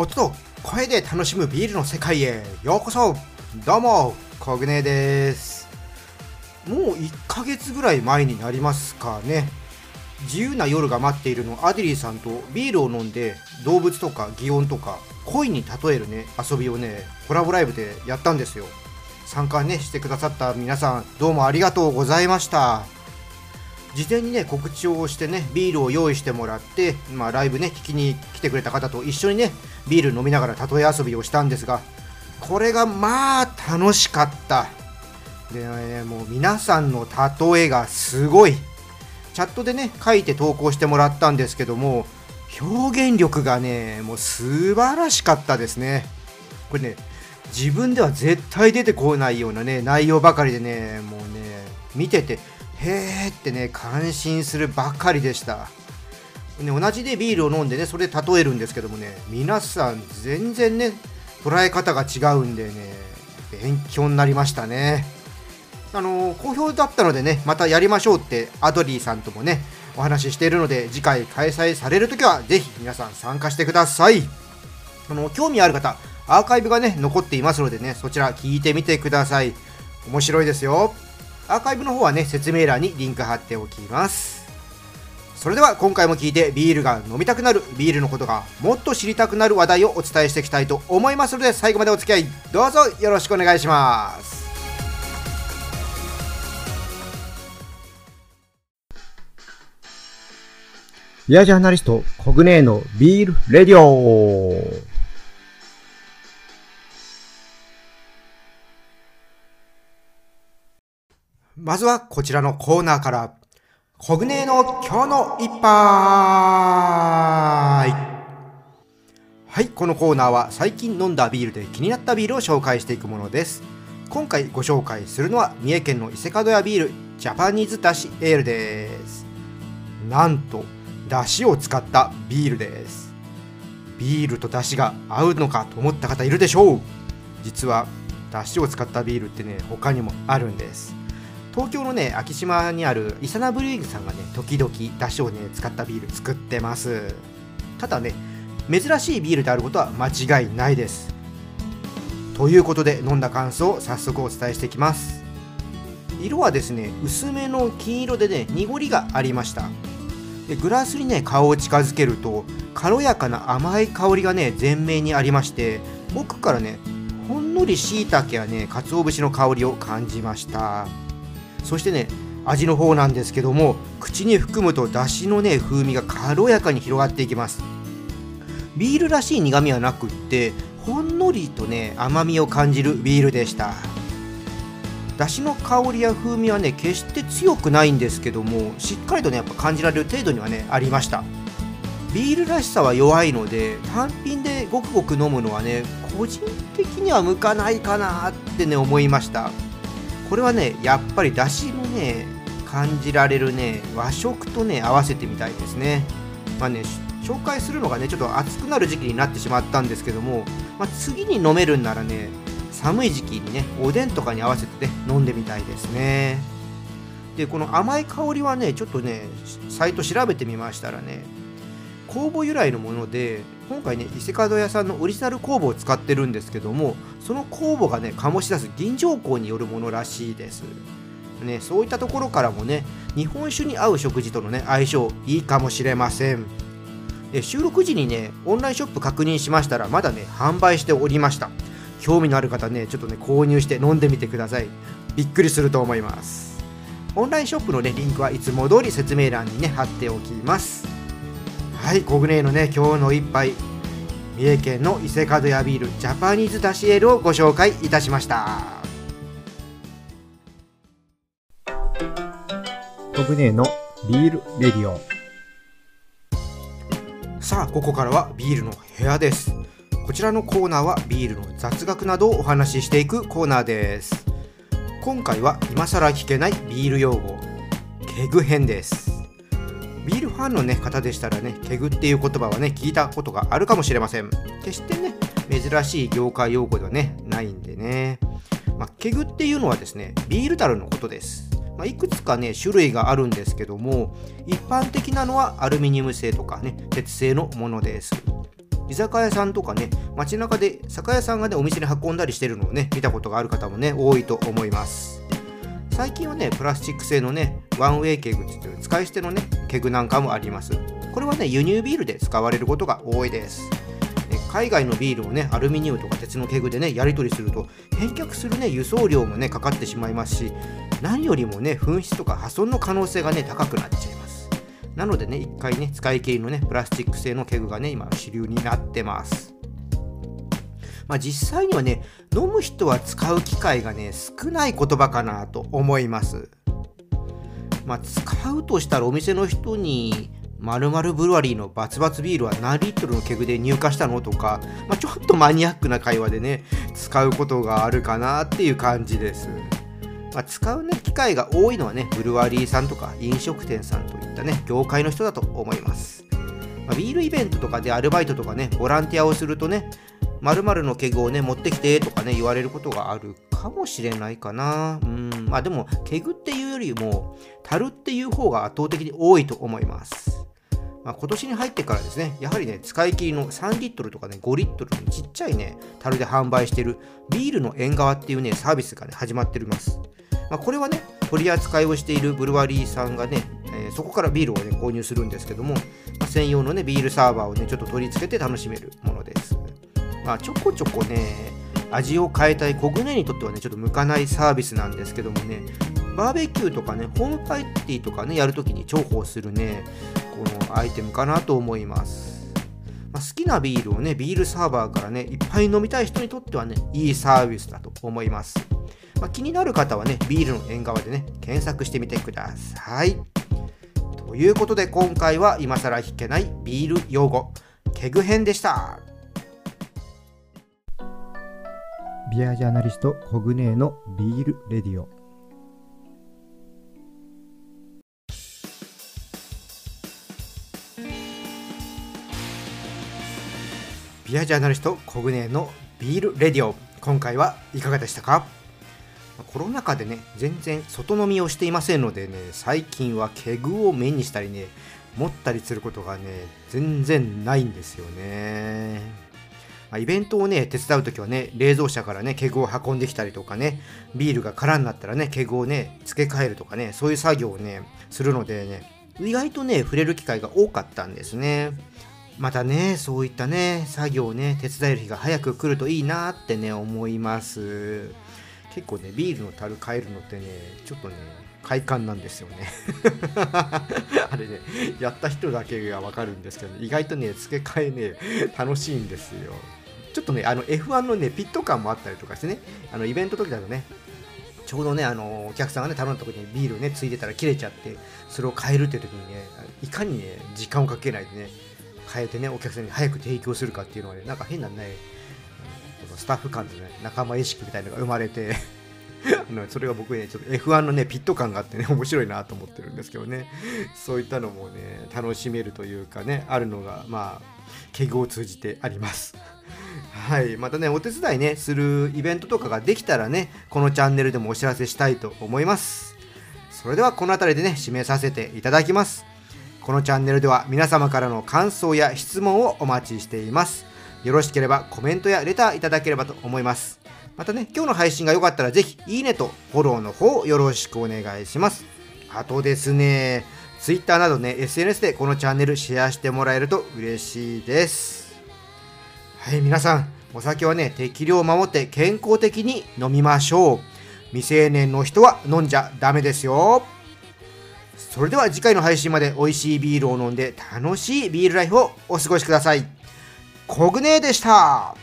音と声で楽しむビールの世界へようこそ。どうもコグネです。もう1ヶ月ぐらい前になりますかね。自由な夜が待っているのアデリーさんとビールを飲んで動物とか擬音とか恋に例えるね遊びをねコラボライブでやったんですよ。参加ねしてくださった皆さんどうもありがとうございました。事前にね告知をしてねビールを用意してもらって、まあ、ライブね聞きに来てくれた方と一緒にねビール飲みながら例え遊びをしたんですがこれがまあ楽しかった。で、ね、もう皆さんの例えがすごい。チャットでね書いて投稿してもらったんですけども表現力がねもう素晴らしかったですね。これね自分では絶対出てこないようなね内容ばかりでねもうね見ててへーってね感心するばかりでした。ね、同じでビールを飲んでねそれで例えるんですけどもね皆さん全然ね捉え方が違うんでね勉強になりましたね。あの好評だったのでねまたやりましょうってアドリーさんともねお話ししているので次回開催されるときはぜひ皆さん参加してください。あの興味ある方アーカイブがね残っていますのでねそちら聞いてみてください。面白いですよ。アーカイブの方はね、説明欄にリンク貼っておきます。それでは今回も聞いてビールが飲みたくなる、ビールのことがもっと知りたくなる話題をお伝えしていきたいと思いますので、最後までお付き合いどうぞよろしくお願いします。ビアジャーナリスト、コグネーのビールレディオまずはこちらのコーナーから、コグネの今日の一杯はい、このコーナーは最近飲んだビールで気になったビールを紹介していくものです。今回ご紹介するのは三重県の伊勢門屋ビールジャパニーズだしエールです。なんと、だしを使ったビールです。ビールとだしが合うのかと思った方いるでしょう実は、だしを使ったビールってね、他にもあるんです。東京のね昭島にあるイサナブリーグさんがね時々だしをね使ったビール作ってます。ただね珍しいビールであることは間違いないです。ということで飲んだ感想を早速お伝えしていきます。色はですね薄めの金色でね濁りがありました。でグラスにね顔を近づけると軽やかな甘い香りがね前面にありまして奥からねほんのりしいたけやね鰹節の香りを感じました。そしてね味の方なんですけども口に含むとだしのね風味が軽やかに広がっていきます。ビールらしい苦みはなくってほんのりとね甘みを感じるビールでした。だしの香りや風味はね決して強くないんですけどもしっかりとねやっぱ感じられる程度にはねありました。ビールらしさは弱いので単品でごくごく飲むのはね個人的には向かないかなってね思いました。これはねやっぱりだしのね感じられるね和食とね合わせてみたいですね。まあね紹介するのがねちょっと暑くなる時期になってしまったんですけども、まあ、次に飲めるんならね寒い時期にねおでんとかに合わせてね飲んでみたいですね。でこの甘い香りはねちょっとねサイト調べてみましたらね酵母由来のもので今回ね伊勢門屋さんのオリジナル酵母を使ってるんですけどもその酵母がね醸し出す銀条香によるものらしいです。ね、そういったところからもね日本酒に合う食事とのね相性いいかもしれません。で収録時にねオンラインショップ確認しましたらまだね販売しておりました。興味のある方ねちょっとね購入して飲んでみてください。びっくりすると思います。オンラインショップのねリンクはいつも通り説明欄にね貼っておきます。はいコグネーのね今日の一杯。三重県の伊勢門屋ビールジャパニーズダシエールをご紹介いたしました。コグネーのビールレディオ。さあここからはビールの部屋です。こちらのコーナーはビールの雑学などをお話ししていくコーナーです。今回は今更聞けないビール用語ケグ編ですビールファンの、ね、方でしたらね、ケグっていう言葉はね、聞いたことがあるかもしれません。決してね、珍しい業界用語ではね、ないんでね。まあ、ケグっていうのはですね、ビール樽のことです。まあ、いくつかね、種類があるんですけども、一般的なのはアルミニウム製とかね、鉄製のものです。居酒屋さんとかね、街中で酒屋さんがね、お店に運んだりしてるのをね、見たことがある方もね、多いと思います。最近はね、プラスチック製のね、ワンウェイケグっていう使い捨てのね、ケグなんかもあります。これはね、輸入ビールで使われることが多いです。海外のビールをねアルミニウムとか鉄のケグでねやり取りすると返却するね輸送料もねかかってしまいますし何よりもね紛失とか破損の可能性がね高くなっちゃいますなのでね一回ね使い切りのねプラスチック製のケグがね今主流になってますまあ、実際にはね飲む人は使う機会がね少ない言葉かなと思います。まあ、使うとしたらお店の人にまるブルワリーのバツバツビールは何リットルのケグで入荷したのとか、まあ、ちょっとマニアックな会話でね使うことがあるかなっていう感じです、まあ、使うね機会が多いのはねブルワリーさんとか飲食店さんといったね業界の人だと思います、ま、ビールイベントとかでアルバイトとかねボランティアをするとね〇〇のケグをね持ってきてとかね言われることがあるかもしれないかなうんまあでもケグっていうよりも樽っていう方が圧倒的に多いと思いますまあ、今年に入ってからですね、やはりね、使い切りの3リットルとかね、5リットルのちっちゃいね、樽で販売してるビールの縁側っていうね、サービスがね、始まっております。まあ、これはね、取り扱いをしているブルワリーさんがね、えー、そこからビールをね、購入するんですけども、まあ、専用のね、ビールサーバーをね、ちょっと取り付けて楽しめるも。まあ、ちょこちょこね、味を変えたい小舟にとってはね、ちょっと向かないサービスなんですけどもね、バーベキューとかね、ホームパーティーとかね、やるときに重宝するね、このアイテムかなと思います。まあ、好きなビールをね、ビールサーバーからね、いっぱい飲みたい人にとってはね、いいサービスだと思います。まあ、気になる方はね、ビールの縁側でね、検索してみてください。ということで今回は今更聞けないビール用語、ケグ編でした。ビアジャーナリストコグネのビール radio。ビアジャーナリストコグネのビール radio。今回はいかがでしたか？コロナ禍でね全然外飲みをしていませんのでね最近はケグを目にしたりね持ったりすることがね全然ないんですよね。まイベントをね手伝う時はね冷蔵車からねケグを運んできたりとかねビールが空になったらねケグをね付け替えるとかねそういう作業をねするのでね意外とね触れる機会が多かったんですねまたね、そういったね、作業をね、手伝える日が早く来るといいなってね、思います。結構ね、ビールの樽変えるのってね、ちょっとね、快感なんですよね あれね、やった人だけがわかるんですけど、ね、意外とね、付け替えね、楽しいんですよ。ちょっとね、あの F1 のね、ピット感もあったりとかしてね、あのイベント時だとね、ちょうどね、あのお客さんがね、頼んだ時にビールね、ついてたら切れちゃって、それを変えるっていう時にね、いかにね、時間をかけないでね、変えてねお客さんに早く提供するかっていうのはねなんか変なねスタッフ間でね仲間意識みたいなのが生まれて それが僕ねちょっと F1 のねピット感があってね面白いなと思ってるんですけどね。そういったのもね楽しめるというかねあるのがまあ敬語を通じてあります。はいまたねお手伝いねするイベントとかができたらねこのチャンネルでもお知らせしたいと思いますそれではこの辺りでね締めさせていただきますこのチャンネルでは皆様からの感想や質問をお待ちしています。よろしければコメントやレターいただければと思います。またね、今日の配信が良かったらぜひいいねとフォローの方よろしくお願いします。あとですね、Twitter などね、SNS でこのチャンネルシェアしてもらえると嬉しいです。はい、皆さん、お酒はね、適量を守って健康的に飲みましょう。未成年の人は飲んじゃダメですよ。それでは次回の配信まで美味しいビールを飲んで楽しいビールライフをお過ごしください。コグネでした。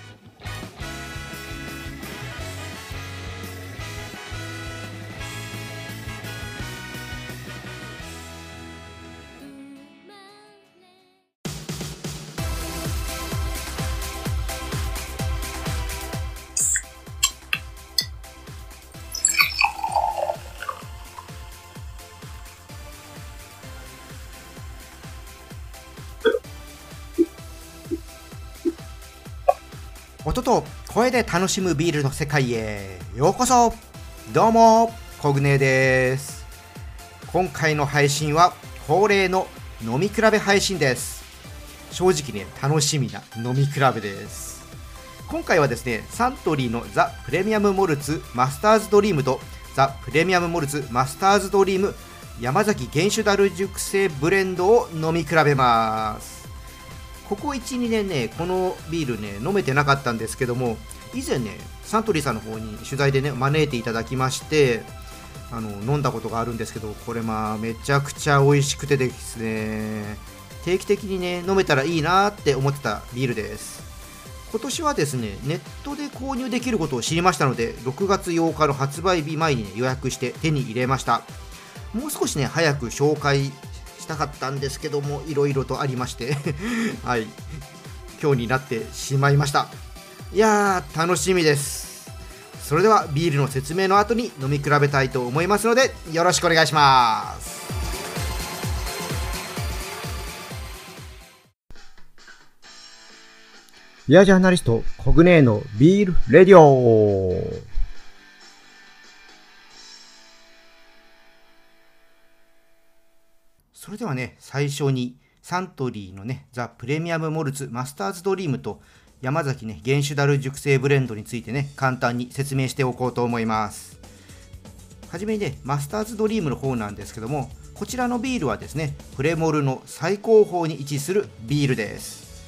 音と声で楽しむビールの世界へようこそ。どうもコグネです。今回の配信は恒例の飲み比べ配信です。正直ね楽しみな飲み比べです。今回はですねサントリーのザ・プレミアムモルツマスターズドリームとザ・プレミアムモルツマスターズドリーム山崎原酒ダル熟成ブレンドを飲み比べます。ここ12年ねこのビールね飲めてなかったんですけども以前ねサントリーさんの方に取材でね招いていただきましてあの飲んだことがあるんですけどこれまあめちゃくちゃ美味しくてですね定期的にね飲めたらいいなって思ってたビールです。今年はですねネットで購入できることを知りましたので6月8日の発売日前に、ね、予約して手に入れました。もう少しね早く紹介したかったんですけどもいろいろとありまして はい。今日になってしまいました。いやー楽しみです。それではビールの説明の後に飲み比べたいと思いますのでよろしくお願いします。ビアジャーナリスト、コグネーのビールレディオ。それではね最初にサントリーのねザ・プレミアム・モルツマスターズドリームと山崎ね原酒ダル熟成ブレンドについてね簡単に説明しておこうと思います。はじめにねマスターズドリームの方なんですけどもこちらのビールはですねプレモルの最高峰に位置するビールです。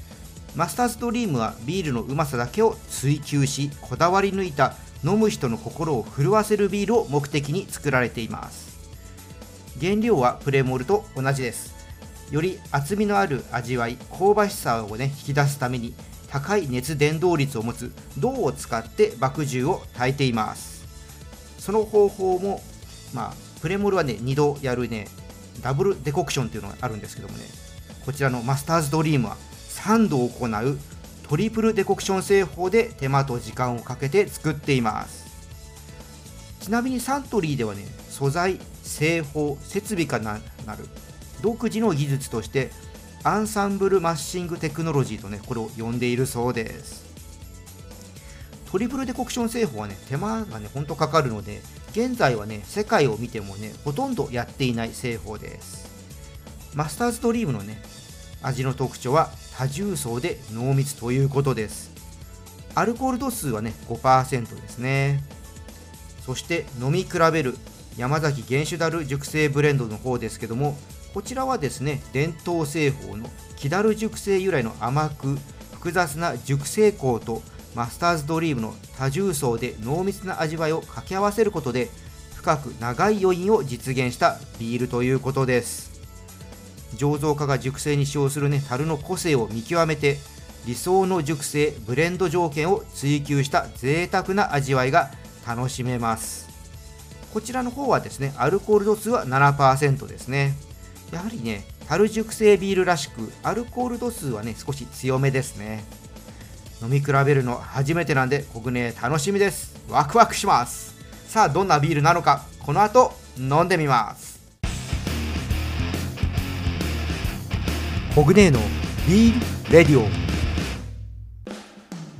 マスターズドリームはビールのうまさだけを追求しこだわり抜いた飲む人の心を震わせるビールを目的に作られています。原料はプレモルと同じです。より厚みのある味わい香ばしさをね引き出すために高い熱伝導率を持つ銅を使って麦汁を炊いています。その方法もまあプレモルはね2度やるねダブルデコクションっていうのがあるんですけどもねこちらのマスターズドリームは3度行うトリプルデコクション製法で手間と時間をかけて作っています。ちなみにサントリーではね素材製法設備かなる。独自の技術としてアンサンブルマッシングテクノロジーとねこれを呼んでいるそうです。トリプルデコクション製法はね手間がねほんとかかるので現在はね世界を見てもねほとんどやっていない製法です。マスターズドリームのね味の特徴は多重層で濃密ということです。アルコール度数はね5%ですね。そして飲み比べる山崎原酒ダル熟成ブレンドの方ですけどもこちらはですね伝統製法の木ダル熟成由来の甘く複雑な熟成香とマスターズドリームの多重層で濃密な味わいを掛け合わせることで深く長い余韻を実現したビールということです。醸造家が熟成に使用するね樽の個性を見極めて理想の熟成ブレンド条件を追求した贅沢な味わいが楽しめます。こちらの方はですねアルコール度数は7%ですねやはりね、樽熟成ビールらしく、アルコール度数はね、少し強めですね。飲み比べるの初めてなんで、僕ね、楽しみです。ワクワクします。さあ、どんなビールなのか、この後、飲んでみます。コグネのビールレディオ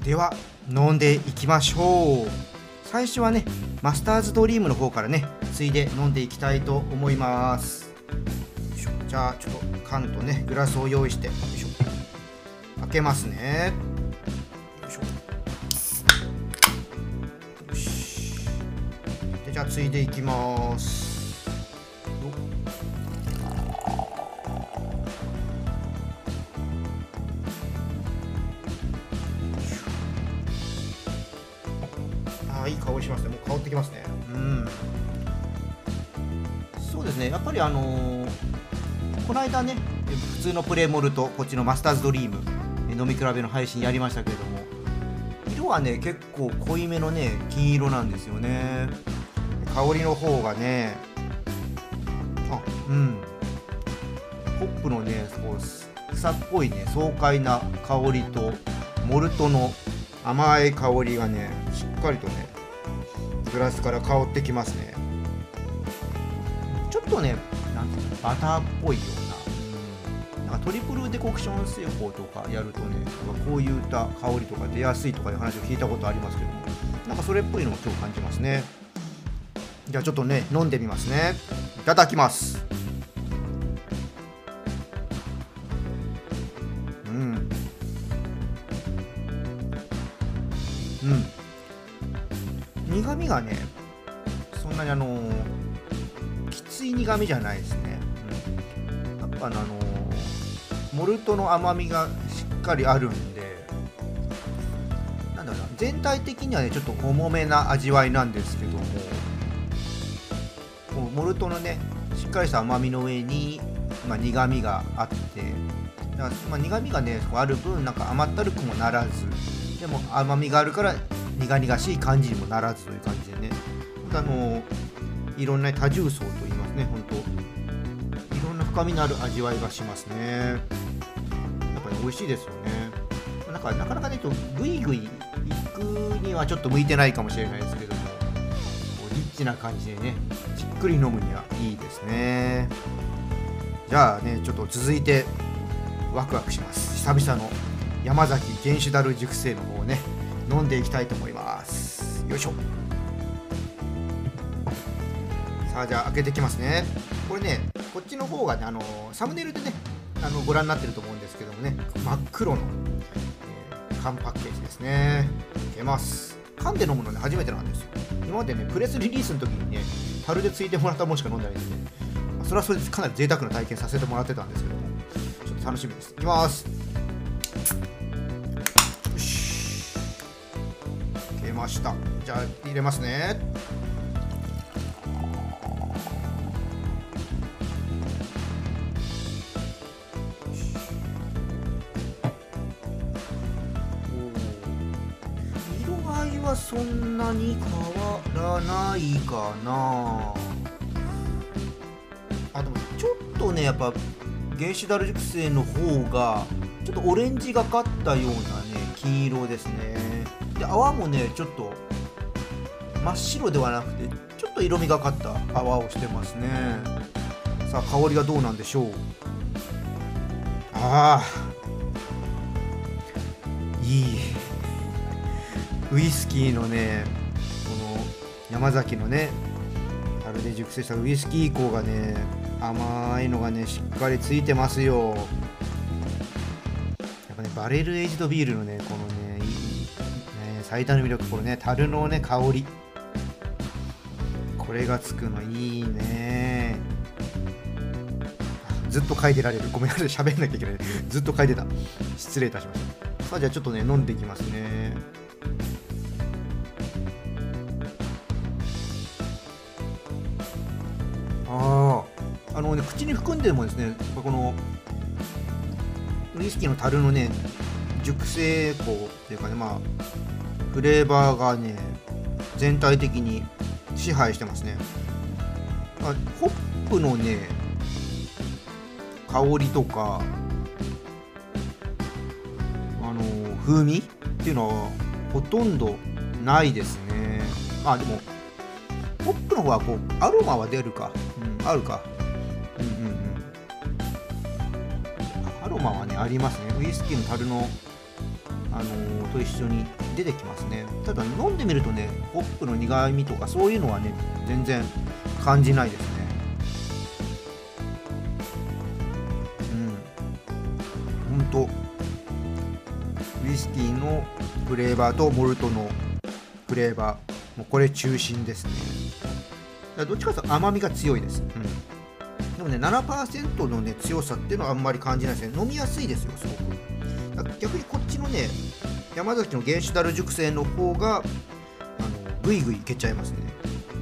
では飲んでいきましょう最初はねマスターズドリームの方からねついで飲んでいきたいと思います。じゃあちょっと缶とねグラスを用意してよいしょ。開けますね。よいしょ。よし。でじゃあついでいきます。いい香りしますね。もう香ってきますね。うん。そうですね。やっぱりあのーこの間ね普通のプレモルとこっちのマスターズドリーム飲み比べの配信やりましたけれども色はね結構濃いめのね金色なんですよね。香りの方がねあうん。ホップのねこう草っぽいね爽快な香りとモルトの甘い香りがねしっかりとねグラスから香ってきますね。ちょっとねなんていうのバターっぽいような,、なんかトリプルデコクション製法とかやるとねこういった香りとか出やすいとかいう話を聞いたことありますけどもなんかそれっぽいのを今日感じますね。じゃあちょっとね飲んでみますね。いただきます。がねそんなにあのきつい苦味じゃないですね、うん、やっぱあのモルトの甘みがしっかりあるんでなんだろうな全体的にはねちょっと重めな味わいなんですけどもこうモルトのねしっかりした甘みの上に、まあ、苦味があってだから、まあ、苦味がねある分なんか甘ったるくもならずでも甘みがあるから苦々しい感じにもならずという感じでね。あのいろんな多重層と言いますね本当。いろんな深みのある味わいがしますね。やっぱり美味しいですよね。なんかなかなかねとグイグイ行くにはちょっと向いてないかもしれないですけどもこうリッチな感じでねじっくり飲むにはいいですね。じゃあねちょっと続いてワクワクします。久々の山崎原酒ダル熟成の方をね飲んでいきたいと思います。よいしょ。さあじゃあ開けてきますね。これねこっちの方がねあのサムネイルでねあのご覧になってると思うんですけどもね真っ黒の、えー缶パッケージですね。開けます。缶で飲むのね初めてなんですよ。今までねプレスリリースの時にね樽でついてもらったものしか飲んでないんでね、まあそれはそれでかなり贅沢な体験させてもらってたんですけどもちょっと楽しみです。いきます。ました。じゃあ入れますね。色合いはそんなに変わらないかな。あでもちょっとねやっぱ原子ダル熟成の方がちょっとオレンジがかったようなね金色ですね。で泡もねちょっと真っ白ではなくてちょっと色味がかった泡をしてますね。さあ香りがどうなんでしょう？ああ。いい。ウイスキーのねこの山崎のね樽で熟成したウイスキー香がね甘いのがねしっかりついてますよ。やっぱねバレルエイジドビールのねこのね最大の魅力これね樽のね香り。これがつくのいいね。ずっと嗅いでられる。ごめんなさい喋んなきゃいけない。ずっと嗅いでた。失礼いたしました。さあじゃあちょっとね飲んでいきますね。あああのね口に含んでもですね。このウイスキーの樽のね熟成香っていうかねまあフレーバーがね全体的に支配してますね。あホップのね香りとかあの風味っていうのはほとんどないですね。まあでもホップの方はこうアロマは出るか、うん、あるか。うんうんうん。アロマはねありますね。ウイスキーの樽のあのーと一緒に出てきますね。ただ飲んでみるとねホップの苦みとかそういうのはね全然感じないですね。うん。ほんとウイスキーのフレーバーとモルトのフレーバーもうこれ中心ですね。どっちかというと甘みが強いです、うん、でもね7%のね強さっていうのはあんまり感じないですね。飲みやすいですよすごく。逆にこっちのね山崎の原酒ダル熟成の方があのグイグイいけちゃいますね。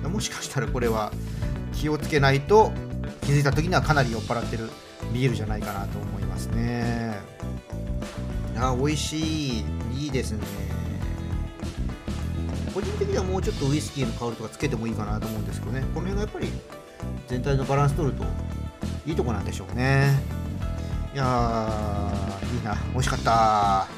もしかしたらこれは気をつけないと気づいた時にはかなり酔っ払ってるビールじゃないかなと思いますね。あ美味しい。いいですね。個人的にはもうちょっとウイスキーの香りとかつけてもいいかなと思うんですけどね。この辺がやっぱり全体のバランス取るといいとこなんでしょうね。いやーいいな。美味しかった。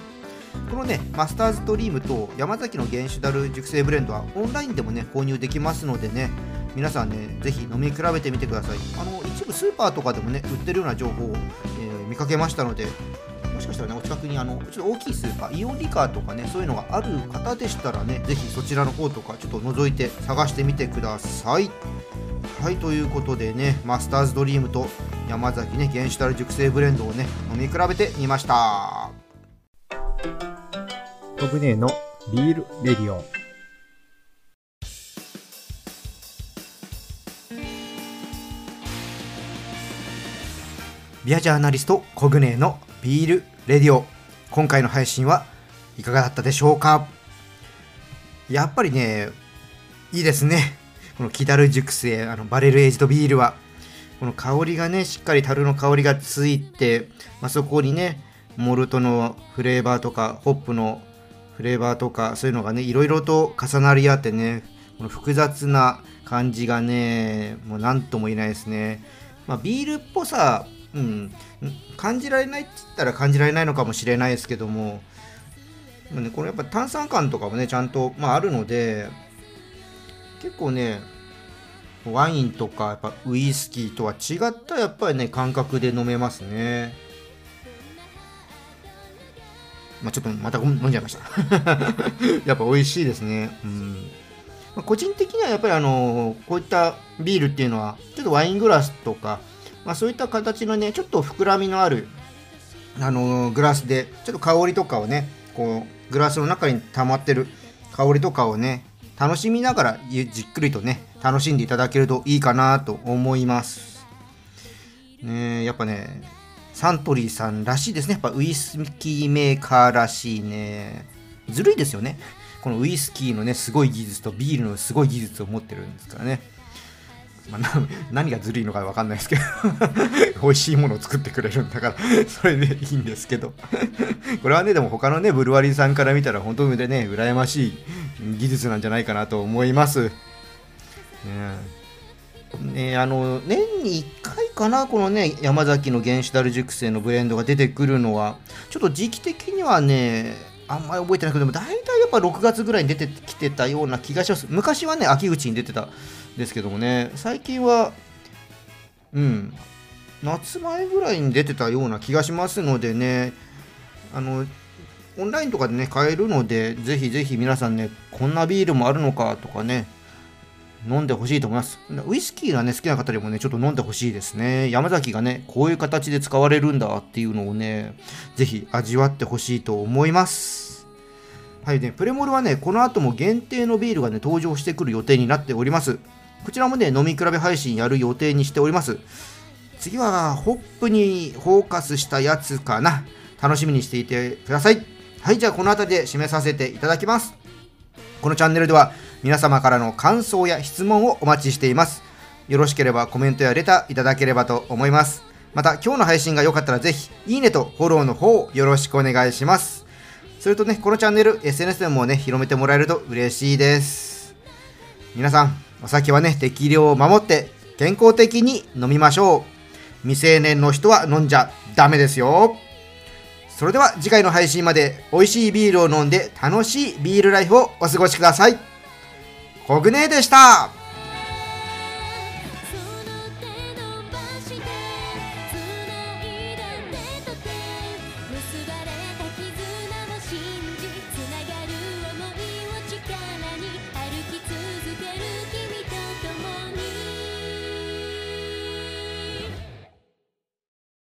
このねマスターズドリームと山崎の原酒ダル熟成ブレンドはオンラインでもね購入できますのでね皆さんねぜひ飲み比べてみてください。あの一部スーパーとかでもね売ってるような情報を、えー見かけましたのでもしかしたらねお近くにあのちょっと大きいスーパーイオンリカーとかねそういうのがある方でしたらねぜひそちらの方とかちょっと覗いて探してみてください。はいということでねマスターズドリームと山崎ね原酒ダル熟成ブレンドをね飲み比べてみました。コグネのビールレディオ。ビアジャーナリストコグネのビールレディオ今回の配信はいかがだったでしょうかやっぱりねいいですねこのキダル熟成あのバレルエイジドビールはこの香りがねしっかり樽の香りがついて、まあ、そこにねモルトのフレーバーとかホップのフレーバーとかそういうのがねいろいろと重なり合ってねこの複雑な感じがねもう何とも言えないですね、まあ、ビールっぽさうん、感じられないって言ったら感じられないのかもしれないですけども、ね、これやっぱ炭酸感とかもねちゃんと、まあ、あるので結構ねワインとかやっぱウイスキーとは違ったやっぱりね感覚で飲めますね。まあちょっとまた飲んじゃいました。やっぱ美味しいですね。うん。まあ、個人的にはやっぱりあのこういったビールっていうのはちょっとワイングラスとかまあ、そういった形のねちょっと膨らみのあるあのグラスでちょっと香りとかをねこうグラスの中に溜まってる香りとかをね楽しみながらじっくりとね楽しんでいただけるといいかなと思います。ねやっぱねサントリーさんらしいですね。やっぱウイスキーメーカーらしいね。ずるいですよね。このウイスキーのねすごい技術とビールのすごい技術を持ってるんですからね。まあ、何がずるいのか分かんないですけど。美味しいものを作ってくれるんだから。それでいいんですけど。これはねでも他のねブルワリーさんから見たら本当にね羨ましい技術なんじゃないかなと思います。ねね、あの年に1回かな、このね山崎の原子ダル熟成のブレンドが出てくるのは、ちょっと時期的にはね、あんまり覚えてないけど、大体やっぱ6月ぐらいに出てきてたような気がします。昔はね、秋口に出てたんですけどもね最近はうん夏前ぐらいに出てたような気がしますのでねあのオンラインとかでね買えるのでぜひぜひ皆さんねこんなビールもあるのかとかね飲んでほしいと思います。ウイスキーがね、好きな方にもね、ちょっと飲んでほしいですね。山崎がね、こういう形で使われるんだっていうのをね、ぜひ味わってほしいと思います。はいね、プレモルはね、この後も限定のビールがね、登場してくる予定になっております。こちらもね、飲み比べ配信やる予定にしております。次は、ホップにフォーカスしたやつかな。楽しみにしていてください。はい、じゃあこの辺りで締めさせていただきます。このチャンネルでは皆様からの感想や質問をお待ちしています。よろしければコメントやレターいただければと思います。また今日の配信が良かったらぜひいいねとフォローの方よろしくお願いします。それとね、このチャンネル SNS でもね、広めてもらえると嬉しいです。皆さん、お酒はね、適量を守って健康的に飲みましょう。未成年の人は飲んじゃダメですよ。それでは次回の配信まで美味しいビールを飲んで楽しいビールライフをお過ごしください。コグネでした。